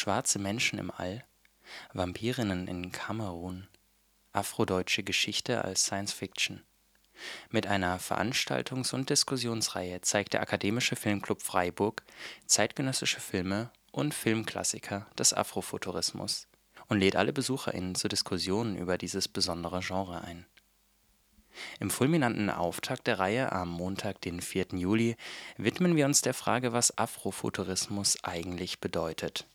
Schwarze Menschen im All, Vampirinnen in Kamerun, Afrodeutsche Geschichte als Science Fiction. Mit einer Veranstaltungs - und Diskussionsreihe zeigt der Akademische Filmclub Freiburg zeitgenössische Filme und Filmklassiker des Afrofuturismus und lädt alle BesucherInnen zur Diskussion über dieses besondere Genre ein. Im fulminanten Auftakt der Reihe am Montag, den 4. Juli, widmen wir uns der Frage, was Afrofuturismus eigentlich bedeutet.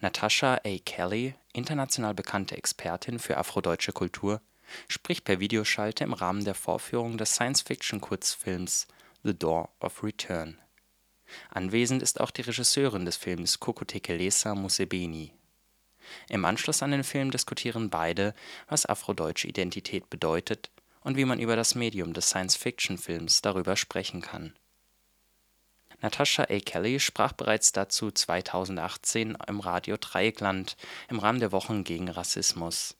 Natasha A. Kelly, international bekannte Expertin für afrodeutsche Kultur, spricht per Videoschalte im Rahmen der Vorführung des Science-Fiction-Kurzfilms The Door of Return. Anwesend ist auch die Regisseurin des Films Kokotekelesa Mosebeni. Im Anschluss an den Film diskutieren beide, was afrodeutsche Identität bedeutet und wie man über das Medium des Science-Fiction-Films darüber sprechen kann. Natasha A. Kelly sprach bereits dazu 2018 im Radio Dreieckland im Rahmen der Wochen gegen Rassismus.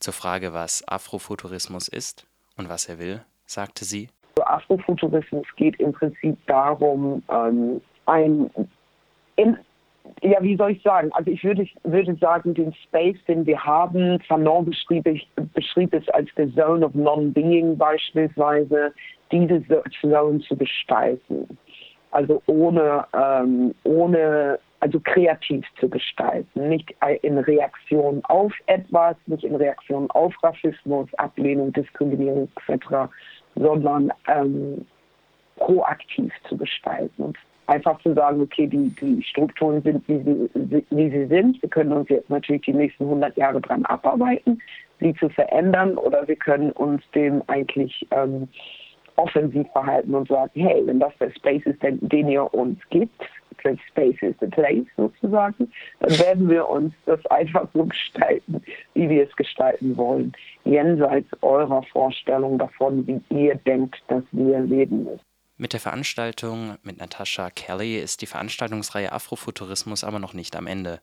Zur Frage, was Afrofuturismus ist und was er will, sagte sie: Afrofuturismus geht im Prinzip darum, ähm, ein in, ja, wie soll ich sagen? Also ich würde, würde sagen, den Space, den wir haben, Fanon beschrieb, beschrieb es als the Zone of Non-Being beispielsweise, diese Zone zu gestalten. Also ohne, ähm, ohne, also kreativ zu gestalten, nicht in Reaktion auf etwas, nicht in Reaktion auf Rassismus, Ablehnung, Diskriminierung etc., sondern ähm, proaktiv zu gestalten. Und einfach zu sagen, okay, die, die Strukturen sind, wie sie, wie sie sind. Wir können uns jetzt natürlich die nächsten 100 Jahre dran abarbeiten, sie zu verändern oder wir können uns dem eigentlich ähm, offensiv verhalten und sagen, hey, wenn das der Space ist, den, den ihr uns gibt, the space is the place sozusagen, dann werden wir uns das einfach so gestalten, wie wir es gestalten wollen, jenseits eurer Vorstellung davon, wie ihr denkt, dass wir leben müssen. Mit der Veranstaltung mit Natasha Kelly ist die Veranstaltungsreihe Afrofuturismus aber noch nicht am Ende.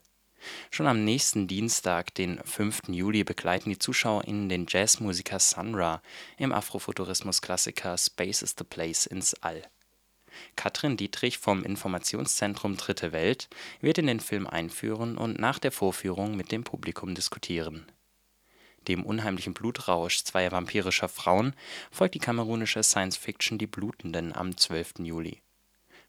Schon am nächsten Dienstag, den 5. Juli, begleiten die ZuschauerInnen den Jazzmusiker Sun Ra im Afrofuturismus-Klassiker Space is the Place ins All. Katrin Dietrich vom Informationszentrum Dritte Welt wird in den Film einführen und nach der Vorführung mit dem Publikum diskutieren dem unheimlichen Blutrausch zweier vampirischer Frauen folgt die kamerunische Science-Fiction Die Blutenden am 12. Juli.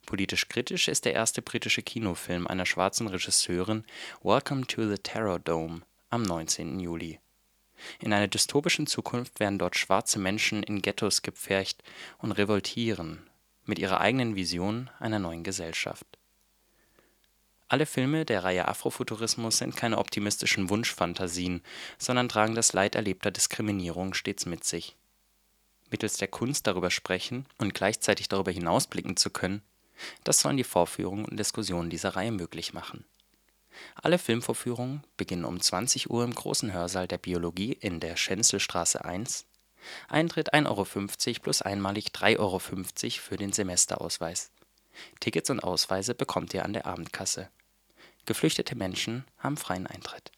Politisch kritisch ist der erste britische Kinofilm einer schwarzen Regisseurin Welcome to the Terror Dome am 19. Juli. In einer dystopischen Zukunft werden dort schwarze Menschen in Ghettos gepfercht und revoltieren mit ihrer eigenen Vision einer neuen Gesellschaft alle Filme der Reihe Afrofuturismus sind keine optimistischen Wunschphantasien, sondern tragen das Leid erlebter Diskriminierung stets mit sich. Mittels der Kunst darüber sprechen und gleichzeitig darüber hinausblicken zu können, das sollen die Vorführungen und Diskussionen dieser Reihe möglich machen. Alle Filmvorführungen beginnen um 20 Uhr im großen Hörsaal der Biologie in der Schenzelstraße 1. Eintritt 1,50 Euro plus einmalig 3,50 Euro für den Semesterausweis. Tickets und Ausweise bekommt ihr an der Abendkasse. Geflüchtete Menschen haben freien Eintritt